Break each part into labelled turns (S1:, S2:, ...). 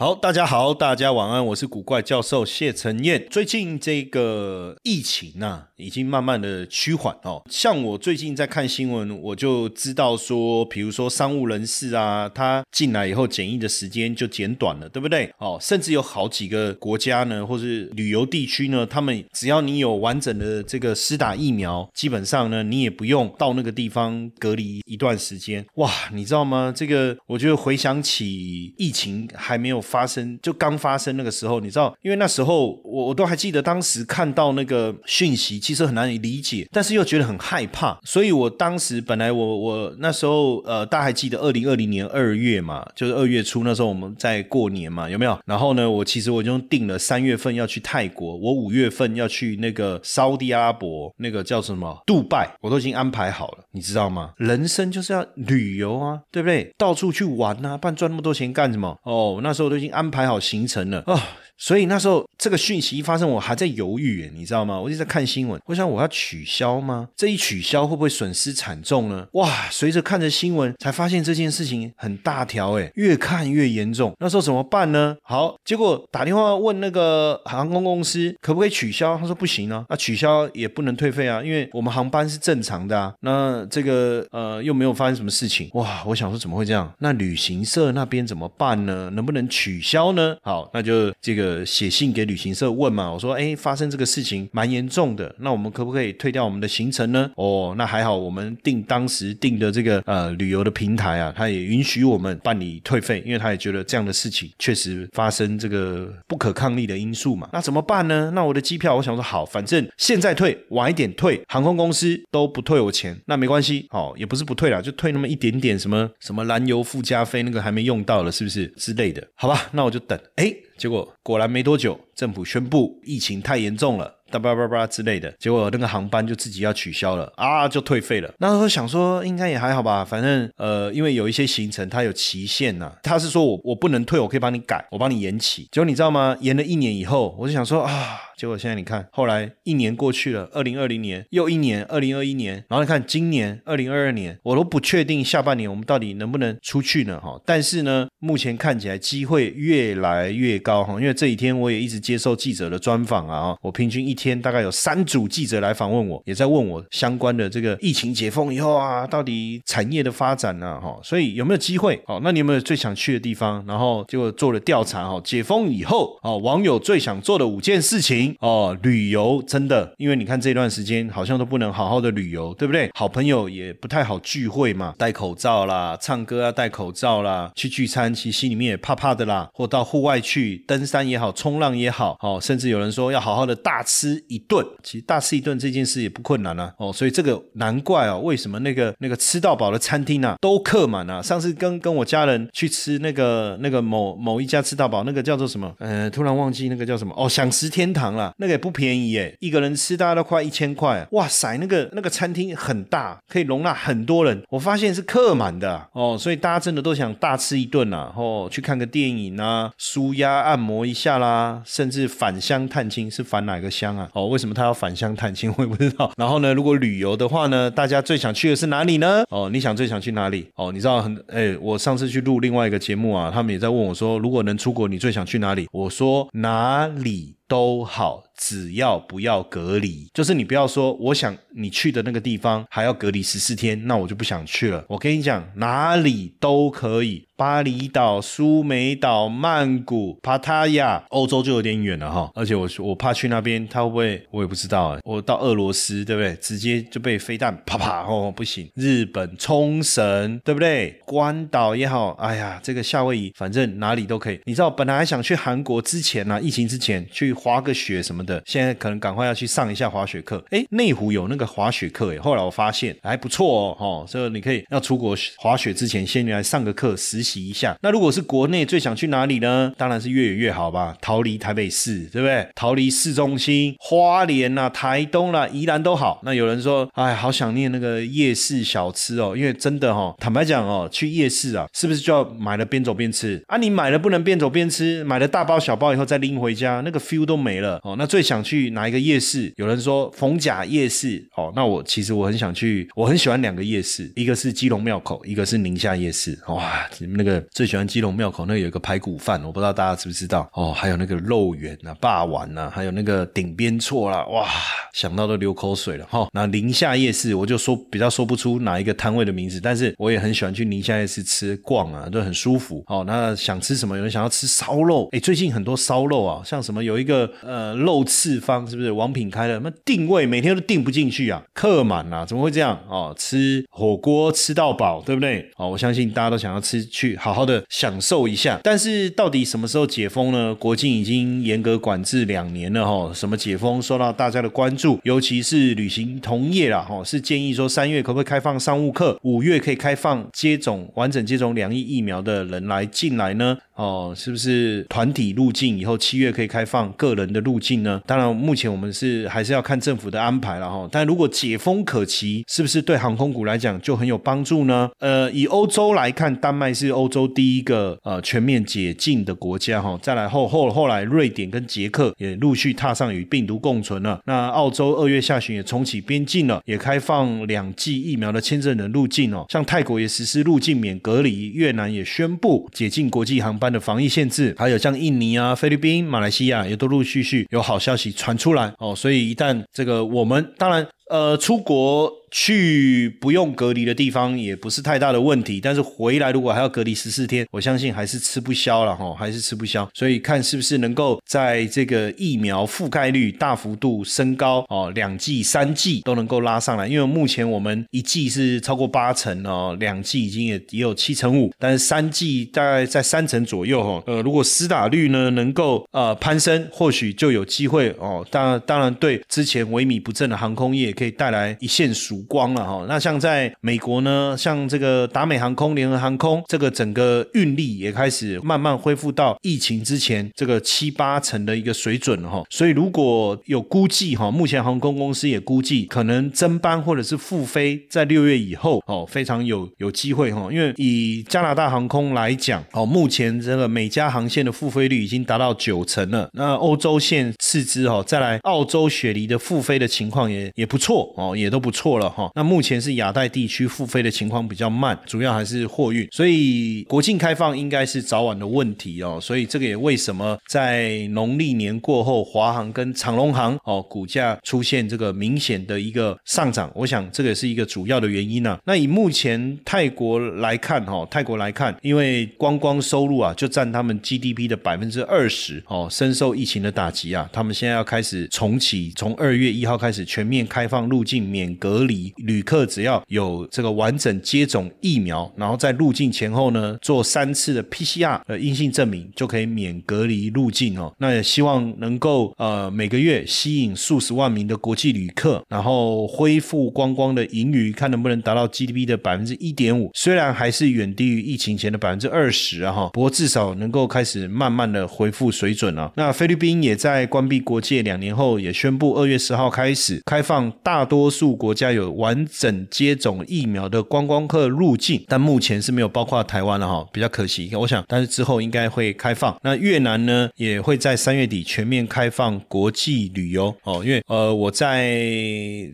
S1: 好，大家好，大家晚安，我是古怪教授谢承彦。最近这个疫情呐，已经慢慢的趋缓哦。像我最近在看新闻，我就知道说，比如说商务人士啊，他进来以后检疫的时间就减短了，对不对？哦，甚至有好几个国家呢，或是旅游地区呢，他们只要你有完整的这个施打疫苗，基本上呢，你也不用到那个地方隔离一段时间。哇，你知道吗？这个我觉得回想起疫情还没有。发生就刚发生那个时候，你知道，因为那时候我我都还记得，当时看到那个讯息，其实很难以理解，但是又觉得很害怕，所以我当时本来我我那时候呃，大家还记得二零二零年二月嘛，就是二月初那时候我们在过年嘛，有没有？然后呢，我其实我就定了三月份要去泰国，我五月份要去那个沙地阿拉伯，那个叫什么？杜拜，我都已经安排好了，你知道吗？人生就是要旅游啊，对不对？到处去玩啊，不然赚那么多钱干什么？哦，那时候都。已经安排好行程了啊。所以那时候这个讯息一发生，我还在犹豫，你知道吗？我一直在看新闻，我想我要取消吗？这一取消会不会损失惨重呢？哇！随着看着新闻，才发现这件事情很大条，哎，越看越严重。那时候怎么办呢？好，结果打电话问那个航空公司可不可以取消，他说不行啊，那取消也不能退费啊，因为我们航班是正常的啊。那这个呃又没有发生什么事情，哇！我想说怎么会这样？那旅行社那边怎么办呢？能不能取消呢？好，那就这个。呃写信给旅行社问嘛，我说哎，发生这个事情蛮严重的，那我们可不可以退掉我们的行程呢？哦，那还好，我们订当时订的这个呃旅游的平台啊，他也允许我们办理退费，因为他也觉得这样的事情确实发生这个不可抗力的因素嘛。那怎么办呢？那我的机票，我想说好，反正现在退，晚一点退，航空公司都不退我钱，那没关系，哦，也不是不退了，就退那么一点点，什么什么燃油附加费那个还没用到了，是不是之类的？好吧，那我就等，哎。结果果然没多久，政府宣布疫情太严重了。叭叭叭叭之类的，结果那个航班就自己要取消了啊，就退费了。那时候想说应该也还好吧，反正呃，因为有一些行程它有期限呐，他是说我我不能退，我可以帮你改，我帮你延期。结果你知道吗？延了一年以后，我就想说啊，结果现在你看，后来一年过去了，二零二零年又一年，二零二一年，然后你看今年二零二二年，我都不确定下半年我们到底能不能出去呢？哈，但是呢，目前看起来机会越来越高哈，因为这几天我也一直接受记者的专访啊，我平均一。天大概有三组记者来访问我，也在问我相关的这个疫情解封以后啊，到底产业的发展呢？哈，所以有没有机会？哦，那你有没有最想去的地方？然后结果做了调查，哈，解封以后，哦，网友最想做的五件事情，哦，旅游真的，因为你看这段时间好像都不能好好的旅游，对不对？好朋友也不太好聚会嘛，戴口罩啦，唱歌啊戴口罩啦，去聚餐其实心里面也怕怕的啦，或到户外去登山也好，冲浪也好，哦，甚至有人说要好好的大吃。一顿，其实大吃一顿这件事也不困难啊。哦，所以这个难怪哦，为什么那个那个吃到饱的餐厅啊都客满啊？上次跟跟我家人去吃那个那个某某一家吃到饱，那个叫做什么？呃，突然忘记那个叫什么哦，享食天堂那个也不便宜耶，一个人吃大概都快一千块。哇塞，那个那个餐厅很大，可以容纳很多人。我发现是客满的哦，所以大家真的都想大吃一顿啊，哦，去看个电影啊，舒压按摩一下啦，甚至返乡探亲，是返哪个乡啊？哦，为什么他要返乡探亲？我也不知道。然后呢，如果旅游的话呢，大家最想去的是哪里呢？哦，你想最想去哪里？哦，你知道很哎，我上次去录另外一个节目啊，他们也在问我说，如果能出国，你最想去哪里？我说哪里都好。只要不要隔离，就是你不要说我想你去的那个地方还要隔离十四天，那我就不想去了。我跟你讲，哪里都可以。巴厘岛、苏梅岛、曼谷、帕塔亚，欧洲就有点远了哈。而且我我怕去那边，他会不会？我也不知道哎。我到俄罗斯，对不对？直接就被飞弹啪啪哦，不行。日本冲绳，对不对？关岛也好，哎呀，这个夏威夷，反正哪里都可以。你知道，本来还想去韩国，之前呢，疫情之前去滑个雪什么的，现在可能赶快要去上一下滑雪课。哎，内湖有那个滑雪课哎，后来我发现还不错哦，哈，所以你可以要出国滑雪之前，先来上个课实习。一下。那如果是国内最想去哪里呢？当然是越远越好吧，逃离台北市，对不对？逃离市中心，花莲啦、台东啦、宜兰都好。那有人说，哎，好想念那个夜市小吃哦，因为真的哈，坦白讲哦，去夜市啊，是不是就要买了边走边吃啊？你买了不能边走边吃，买了大包小包以后再拎回家，那个 feel 都没了哦。那最想去哪一个夜市？有人说逢甲夜市哦，那我其实我很想去，我很喜欢两个夜市，一个是基隆庙口，一个是宁夏夜市。哇，你们那个最喜欢基隆庙口那有一个排骨饭，我不知道大家知不知道哦。还有那个肉圆啊、霸丸啊，还有那个顶边错啦，哇，想到都流口水了哈。那宁夏夜市我就说比较说不出哪一个摊位的名字，但是我也很喜欢去宁夏夜市吃逛啊，都很舒服。哦，那想吃什么？有人想要吃烧肉，哎，最近很多烧肉啊，像什么有一个呃肉次方，是不是王品开的？那定位每天都订不进去啊，客满啊，怎么会这样？哦，吃火锅吃到饱，对不对？哦，我相信大家都想要吃去。好好的享受一下，但是到底什么时候解封呢？国境已经严格管制两年了哈，什么解封受到大家的关注，尤其是旅行同业啦哈，是建议说三月可不可以开放商务客，五月可以开放接种完整接种两亿疫苗的人来进来呢？哦，是不是团体入境以后七月可以开放个人的入境呢？当然，目前我们是还是要看政府的安排了哈。但如果解封可期，是不是对航空股来讲就很有帮助呢？呃，以欧洲来看，丹麦是欧洲第一个呃全面解禁的国家哈。再来后后后来，瑞典跟捷克也陆续踏上与病毒共存了。那澳洲二月下旬也重启边境了，也开放两剂疫苗的签证人入境哦。像泰国也实施入境免隔离，越南也宣布解禁国际航班。的防疫限制，还有像印尼啊、菲律宾、马来西亚，也都陆陆续续有好消息传出来哦。所以一旦这个我们当然呃出国。去不用隔离的地方也不是太大的问题，但是回来如果还要隔离十四天，我相信还是吃不消了哈，还是吃不消。所以看是不是能够在这个疫苗覆盖率大幅度升高哦，两剂、三剂都能够拉上来。因为目前我们一剂是超过八成哦，两剂已经也也有七成五，但是三剂大概在三成左右哈。呃，如果施打率呢能够呃攀升，或许就有机会哦。当然，当然对之前萎靡不振的航空业可以带来一线曙。光了哈，那像在美国呢，像这个达美航空、联合航空，这个整个运力也开始慢慢恢复到疫情之前这个七八成的一个水准了哈。所以如果有估计哈，目前航空公司也估计可能增班或者是复飞在六月以后哦，非常有有机会哈。因为以加拿大航空来讲哦，目前这个每家航线的复飞率已经达到九成了。那欧洲线次之哈，再来澳洲雪梨的复飞的情况也也不错哦，也都不错了。哈，那目前是亚太地区复飞的情况比较慢，主要还是货运，所以国境开放应该是早晚的问题哦。所以这个也为什么在农历年过后，华航跟长龙航哦股价出现这个明显的一个上涨，我想这个也是一个主要的原因呢。那以目前泰国来看哈，泰国来看，因为观光收入啊就占他们 GDP 的百分之二十哦，深受疫情的打击啊，他们现在要开始重启，从二月一号开始全面开放入境免隔离。旅客只要有这个完整接种疫苗，然后在入境前后呢做三次的 PCR 的阴性证明，就可以免隔离入境哦。那也希望能够呃每个月吸引数十万名的国际旅客，然后恢复观光的盈余，看能不能达到 GDP 的百分之一点五。虽然还是远低于疫情前的百分之二十啊哈，不过至少能够开始慢慢的恢复水准了。那菲律宾也在关闭国界两年后，也宣布二月十号开始开放，大多数国家有。完整接种疫苗的观光客入境，但目前是没有包括台湾了哈，比较可惜。我想，但是之后应该会开放。那越南呢，也会在三月底全面开放国际旅游哦，因为呃，我在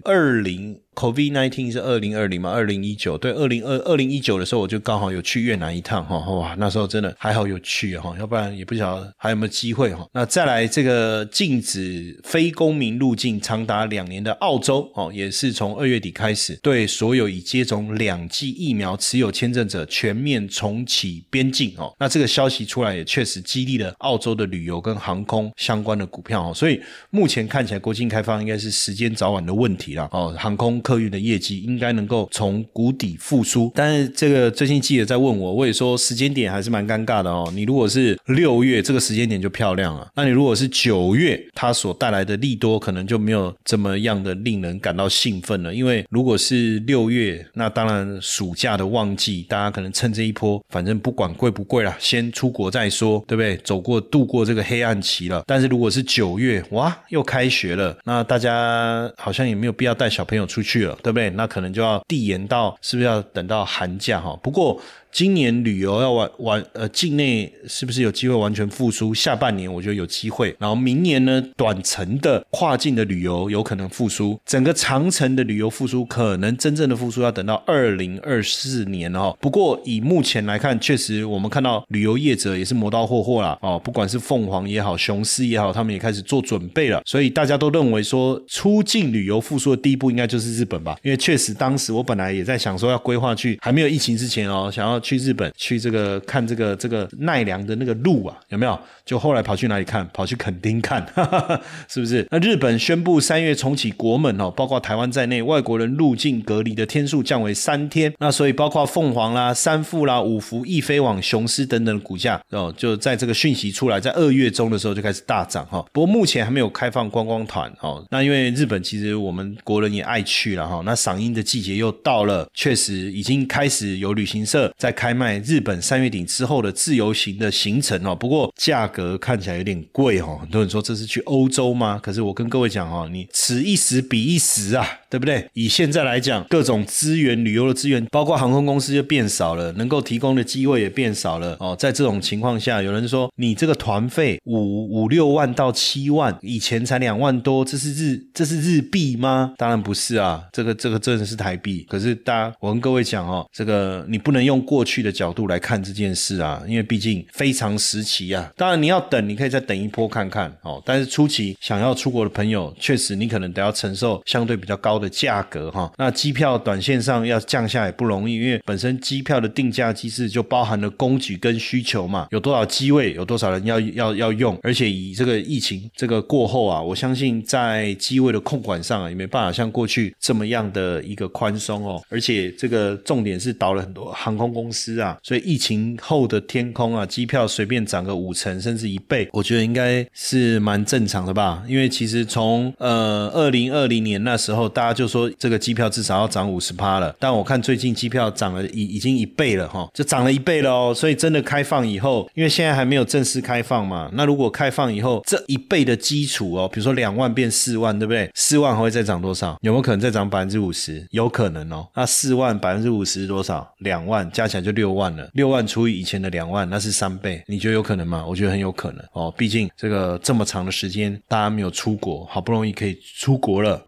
S1: 二零。COVID nineteen 是二零二零嘛，二零一九对，二零二二零一九的时候我就刚好有去越南一趟哈，哇，那时候真的还好有去哈，要不然也不晓得还有没有机会哈。那再来这个禁止非公民入境长达两年的澳洲哦，也是从二月底开始对所有已接种两剂疫苗持有签证者全面重启边境哦。那这个消息出来也确实激励了澳洲的旅游跟航空相关的股票哦，所以目前看起来国境开放应该是时间早晚的问题了哦，航空客运的业绩应该能够从谷底复苏。但是这个最近记者在问我，我也说时间点还是蛮尴尬的哦。你如果是六月这个时间点就漂亮了，那你如果是九月，它所带来的利多可能就没有这么样的令人感到兴奋了。因为如果是六月，那当然暑假的旺季，大家可能趁这一波，反正不管贵不贵啦，先出国再说，对不对？走过度过这个黑暗期了。但是如果是九月，哇，又开学了，那大家好像也没有必要带小朋友出去了，对不对？那可能就要递延到，是不是要等到寒假哈？不过。今年旅游要完完呃，境内是不是有机会完全复苏？下半年我觉得有机会，然后明年呢，短程的跨境的旅游有可能复苏，整个长程的旅游复苏可能真正的复苏要等到二零二四年哦。不过以目前来看，确实我们看到旅游业者也是磨刀霍霍啦哦，不管是凤凰也好，雄狮也好，他们也开始做准备了。所以大家都认为说，出境旅游复苏的第一步应该就是日本吧？因为确实当时我本来也在想说要规划去，还没有疫情之前哦，想要。去日本去这个看这个这个奈良的那个鹿啊，有没有？就后来跑去哪里看？跑去垦丁看，是不是？那日本宣布三月重启国门哦，包括台湾在内，外国人入境隔离的天数降为三天。那所以包括凤凰啦、三富啦、五福、易飞网、雄狮等等的股价哦，就在这个讯息出来，在二月中的时候就开始大涨哈。不过目前还没有开放观光团哦。那因为日本其实我们国人也爱去了哈。那赏樱的季节又到了，确实已经开始有旅行社在。开卖日本三月底之后的自由行的行程哦，不过价格看起来有点贵哦。很多人说这是去欧洲吗？可是我跟各位讲哦，你此一时彼一时啊，对不对？以现在来讲，各种资源、旅游的资源，包括航空公司就变少了，能够提供的机会也变少了哦。在这种情况下，有人说你这个团费五五六万到七万，以前才两万多，这是日这是日币吗？当然不是啊，这个这个真的是台币。可是大家，我跟各位讲哦，这个你不能用过。去的角度来看这件事啊，因为毕竟非常时期啊。当然你要等，你可以再等一波看看哦。但是初期想要出国的朋友，确实你可能得要承受相对比较高的价格哈。那机票短线上要降下也不容易，因为本身机票的定价机制就包含了供给跟需求嘛，有多少机位，有多少人要要要用，而且以这个疫情这个过后啊，我相信在机位的控管上啊，也没办法像过去这么样的一个宽松哦。而且这个重点是倒了很多航空公公司。啊，所以疫情后的天空啊，机票随便涨个五成甚至一倍，我觉得应该是蛮正常的吧。因为其实从呃二零二零年那时候，大家就说这个机票至少要涨五十趴了，但我看最近机票涨了已已经一倍了哈，就涨了一倍了哦。所以真的开放以后，因为现在还没有正式开放嘛，那如果开放以后，这一倍的基础哦，比如说两万变四万，对不对？四万还会再涨多少？有没有可能再涨百分之五十？有可能哦。那四万百分之五十多少？两万加起。就六万了，六万除以以前的两万，那是三倍。你觉得有可能吗？我觉得很有可能哦。毕竟这个这么长的时间，大家没有出国，好不容易可以出国了。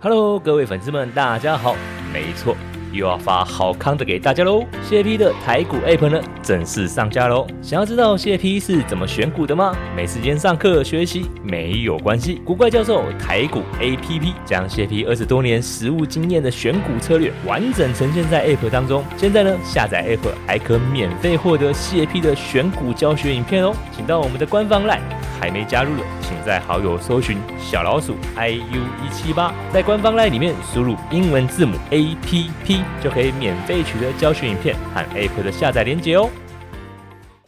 S2: Hello，各位粉丝们，大家好。没错。又要发好康的给大家喽！谢 P 的台股 App 呢正式上架喽！想要知道谢 P 是怎么选股的吗？没时间上课学习没有关系，古怪教授台股 APP 将谢 P 二十多年实务经验的选股策略完整呈现在 App 当中。现在呢，下载 App 还可免费获得谢 P 的选股教学影片哦！请到我们的官方 LINE，还没加入的，请在好友搜寻小老鼠 iu 一七八，在官方 LINE 里面输入英文字母 APP。就可以免费取得教学影片和 App 的下载链接哦。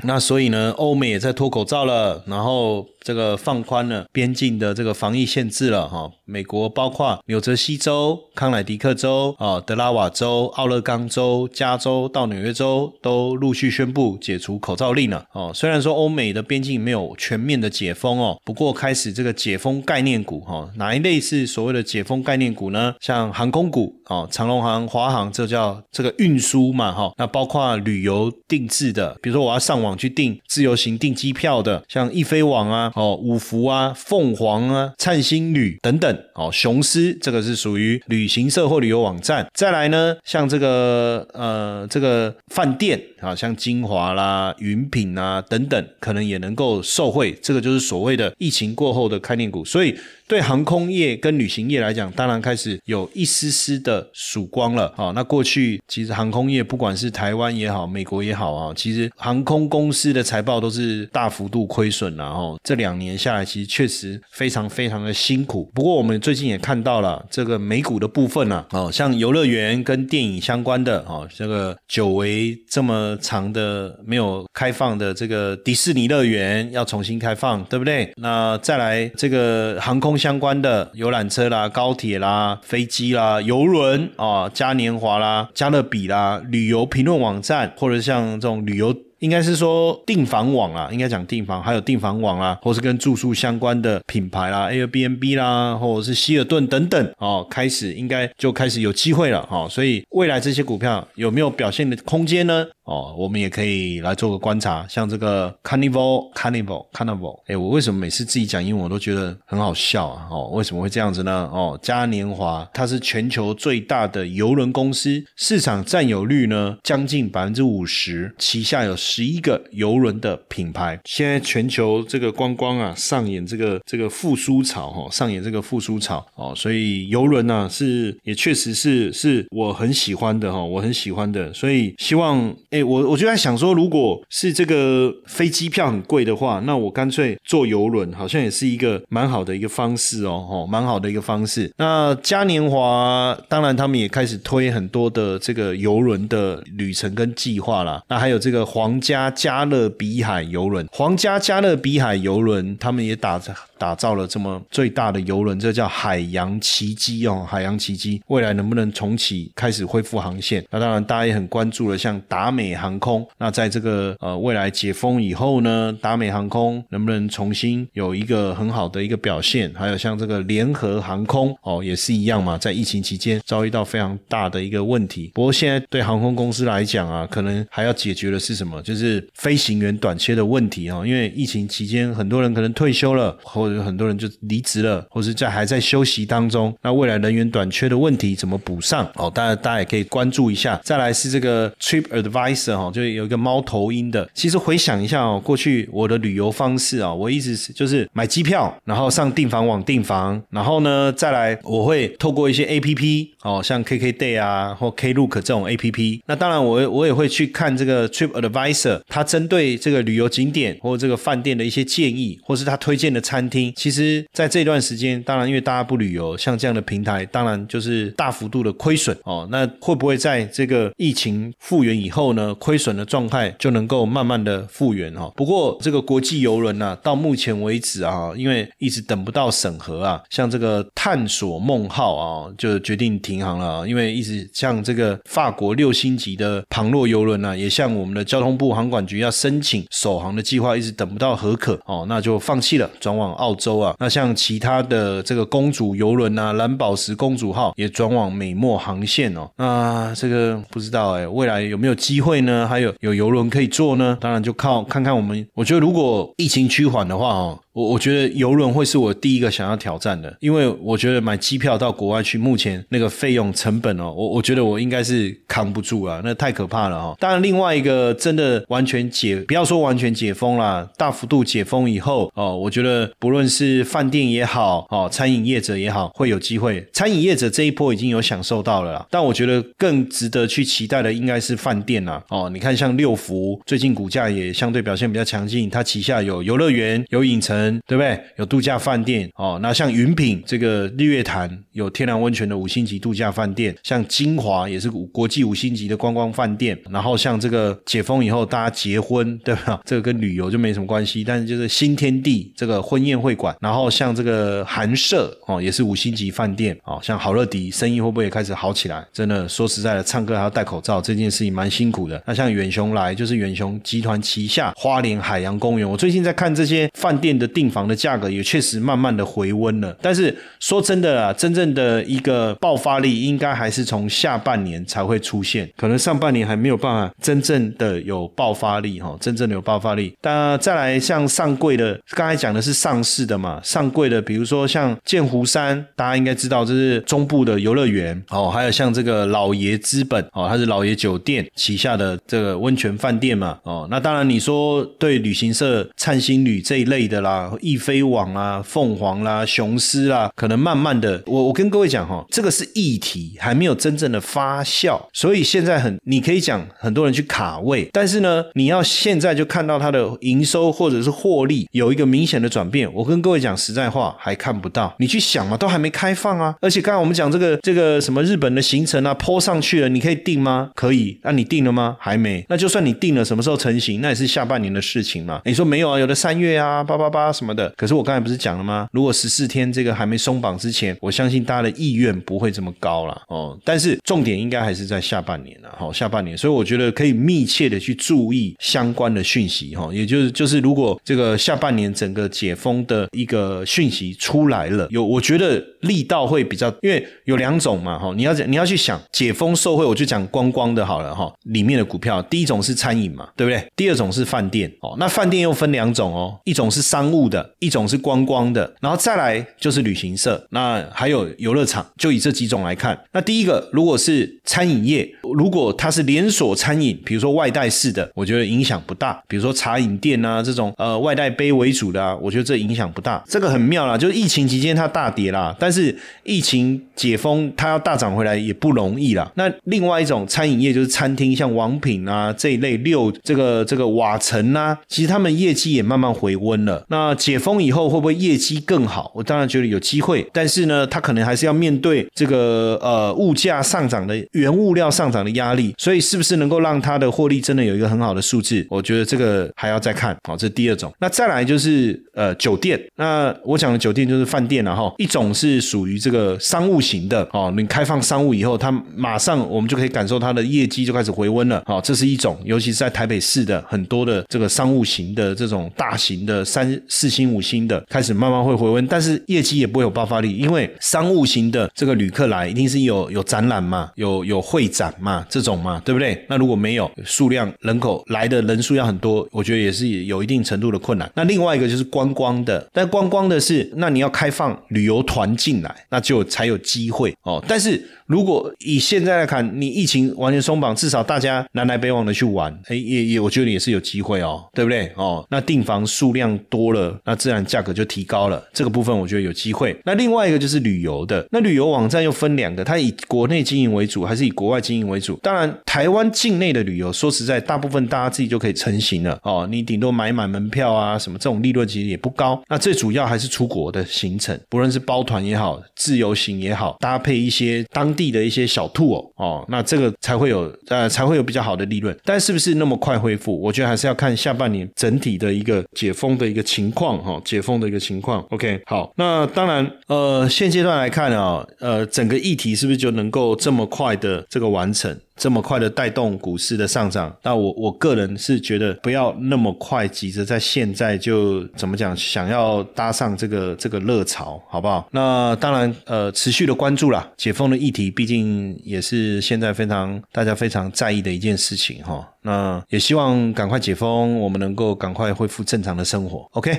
S1: 那所以呢，欧美也在脱口罩了，然后。这个放宽了边境的这个防疫限制了哈，美国包括纽泽西州、康乃狄克州、啊德拉瓦州、奥勒冈州、加州到纽约州都陆续宣布解除口罩令了哦。虽然说欧美的边境没有全面的解封哦，不过开始这个解封概念股哈，哪一类是所谓的解封概念股呢？像航空股哦，长龙航、华航，这叫这个运输嘛哈。那包括旅游定制的，比如说我要上网去订自由行订机票的，像易飞网啊。哦，五福啊，凤凰啊，灿星旅等等，哦，雄狮这个是属于旅行社或旅游网站。再来呢，像这个呃，这个饭店啊，像金华啦、云品啊等等，可能也能够受惠。这个就是所谓的疫情过后的概念股，所以。对航空业跟旅行业来讲，当然开始有一丝丝的曙光了啊。那过去其实航空业不管是台湾也好，美国也好啊，其实航空公司的财报都是大幅度亏损然后这两年下来，其实确实非常非常的辛苦。不过我们最近也看到了这个美股的部分呢，哦，像游乐园跟电影相关的哦，这个久违这么长的没有开放的这个迪士尼乐园要重新开放，对不对？那再来这个航空。相关的游览车啦、高铁啦、飞机啦、游轮啊、嘉年华啦、加勒比啦、旅游评论网站，或者像这种旅游。应该是说订房网啊，应该讲订房，还有订房网啊，或是跟住宿相关的品牌啦，Airbnb 啦，或者是希尔顿等等哦，开始应该就开始有机会了哈。所以未来这些股票有没有表现的空间呢？哦，我们也可以来做个观察。像这个 Carnival，Carnival，Carnival，哎，我为什么每次自己讲英文我都觉得很好笑啊？哦，为什么会这样子呢？哦，嘉年华它是全球最大的游轮公司，市场占有率呢将近百分之五十，旗下有。十一个游轮的品牌，现在全球这个观光啊，上演这个这个复苏潮哈，上演这个复苏潮哦，所以游轮呢是也确实是是我很喜欢的哈，我很喜欢的，所以希望，我我就在想说，如果是这个飞机票很贵的话，那我干脆坐游轮，好像也是一个蛮好的一个方式哦，哦，蛮好的一个方式。那嘉年华当然他们也开始推很多的这个游轮的旅程跟计划啦，那还有这个皇。家加勒比海游轮，皇家加勒比海游轮，他们也打着打造了这么最大的游轮，这叫海洋奇迹哦，海洋奇迹，未来能不能重启，开始恢复航线？那当然，大家也很关注了，像达美航空，那在这个呃未来解封以后呢，达美航空能不能重新有一个很好的一个表现？还有像这个联合航空哦，也是一样嘛，在疫情期间遭遇到非常大的一个问题。不过现在对航空公司来讲啊，可能还要解决的是什么？就是飞行员短缺的问题啊，因为疫情期间很多人可能退休了，或者很多人就离职了，或是在还在休息当中。那未来人员短缺的问题怎么补上？哦，大家大家也可以关注一下。再来是这个 Trip Advisor 哈，就有一个猫头鹰的。其实回想一下哦，过去我的旅游方式啊，我一直是就是买机票，然后上订房网订房，然后呢再来我会透过一些 A P P 哦，像 K K Day 啊或 Klook 这种 A P P。那当然我我也会去看这个 Trip Advisor。他针对这个旅游景点或这个饭店的一些建议，或是他推荐的餐厅，其实在这段时间，当然因为大家不旅游，像这样的平台，当然就是大幅度的亏损哦。那会不会在这个疫情复原以后呢，亏损的状态就能够慢慢的复原哈？不过这个国际游轮呢，到目前为止啊，因为一直等不到审核啊，像这个探索梦号啊，就决定停航了啊，因为一直像这个法国六星级的庞洛游轮呢，也向我们的交通部。航管局要申请首航的计划，一直等不到核可哦，那就放弃了，转往澳澳洲啊。那像其他的这个公主游轮啊，蓝宝石公主号也转往美墨航线哦。那这个不知道哎，未来有没有机会呢？还有有游轮可以坐呢？当然就靠看看我们。我觉得如果疫情趋缓的话哦。我我觉得游轮会是我第一个想要挑战的，因为我觉得买机票到国外去，目前那个费用成本哦，我我觉得我应该是扛不住啊，那太可怕了哦。当然，另外一个真的完全解，不要说完全解封啦，大幅度解封以后哦，我觉得不论是饭店也好，哦，餐饮业者也好，会有机会。餐饮业者这一波已经有享受到了啦，但我觉得更值得去期待的应该是饭店啦。哦，你看像六福最近股价也相对表现比较强劲，它旗下有游乐园、有影城。对不对？有度假饭店哦，那像云品这个日月潭有天然温泉的五星级度假饭店，像金华也是国际五星级的观光饭店。然后像这个解封以后大家结婚，对吧？这个跟旅游就没什么关系，但是就是新天地这个婚宴会馆。然后像这个韩舍哦，也是五星级饭店哦。像好乐迪生意会不会也开始好起来？真的说实在的，唱歌还要戴口罩这件事情蛮辛苦的。那像远雄来就是远雄集团旗下花莲海洋公园，我最近在看这些饭店的。订房的价格也确实慢慢的回温了。但是说真的啊，真正的一个爆发力应该还是从下半年才会出现，可能上半年还没有办法真正的有爆发力哈，真正的有爆发力。那再来像上柜的，刚才讲的是上市的嘛，上柜的，比如说像剑湖山，大家应该知道这是中部的游乐园哦，还有像这个老爷资本哦，它是老爷酒店旗下的这个温泉饭店嘛哦，那当然你说对旅行社灿星旅这一类的啦，易飞网啊、凤凰啦、雄狮啦，可能慢慢的，我我跟各位讲哈，这个是议题，还没有真正的发酵，所以现在很你可以讲很多人去卡位，但是呢，你要现在就看到它的营收或者是获利有一个明显的转变，我跟各位讲实在话，还看不到，你去想嘛，都还没开放啊，而且刚才我们讲这个这个什么日本的行程啊，抛上去了，你可以定吗？可以，那你定了吗？还没，那就算你定了，什么时候成型？那也是下半年的事情嘛。你说没有啊？有的三月啊，八八八什么的。可是我刚才不是讲了吗？如果十四天这个还没松绑之前，我相信大家的意愿不会这么高了哦。但是重点应该还是在下半年了，好，下半年。所以我觉得可以密切的去注意相关的讯息哈，也就是就是如果这个下半年整个解封的一个讯息出来了，有我觉得力道会比较，因为有两种嘛哈，你要你要去想解封受惠，我就讲光光的好了哈，里面的股票，第一种是餐饮嘛，对不对？第二种是饭店哦，那饭店又分两种哦，一种是商务的，一种是观光的，然后再来就是旅行社，那还有游乐场，就以这几种来看。那第一个如果是餐饮业，如果它是连锁餐饮，比如说外带式的，我觉得影响不大。比如说茶饮店啊这种呃外带杯为主的啊，我觉得这影响不大。这个很妙啦，就是疫情期间它大跌啦，但是疫情解封它要大涨回来也不容易啦。那另外一种餐饮业就是餐厅，像王品啊这一类六这个这个瓦城啊，其实他们业绩也慢慢回温了。那解封以后会不会业绩更好？我当然觉得有机会，但是呢，它可能还是要面对这个呃物价上涨的原物料上涨的压力，所以是不是能够让它的获利真的有一个很好的数字？我觉得这个还要再看。好，这是第二种。那再来就是呃酒店，那我讲的酒店就是饭店了哈。一种是属于这个商务型的哦，你开放商务以后，它马上我们就可以感受它的业绩就开始回温了。好，这是一种，尤其是在台北市的很多的这个商务型的这种大型的三四星五星的，开始慢慢会回温，但是业绩也不会有爆发力，因为商务型的这个旅客来一定是有有展览嘛，有有会展嘛，这种嘛，对不对？那如果没有数量人口来的人数要很多，我觉得也是有一定程度的困难。那另外一个就是观光的，但观光的是，那你要开放旅游团进来，那就才有机会哦。但是如果以现在来看，你疫情完全松绑，至少大家南来北往的去玩，哎，也也我觉得也是有机会哦，对不对？哦，那订房数量多了，那自然价格就提高了，这个部分我觉得有机会。那另外一个就是旅游的，那旅游网站又分两个，它以国内经营为主，还是以国外经营为主？当然，台湾境内的旅游，说实在，大部分大家自己就可以成型了哦。你顶多买买门票啊，什么这种利润其实也不高。那最主要还是出国的行程，不论是包团也好，自由行也好，搭配一些当地的一些小兔哦哦，那这个才会有呃才会有比较好的利润。但是不是那么快恢复？我觉得还是要看下半年整体的一个解封的一个情况哈，解封的一个情况。OK，好，那当然呃现阶段来看啊，呃整个议题是不是就能够这么快的这个完成？这么快的带动股市的上涨，那我我个人是觉得不要那么快急着在现在就怎么讲，想要搭上这个这个热潮，好不好？那当然，呃，持续的关注啦，解封的议题，毕竟也是现在非常大家非常在意的一件事情哈。那也希望赶快解封，我们能够赶快恢复正常的生活。OK。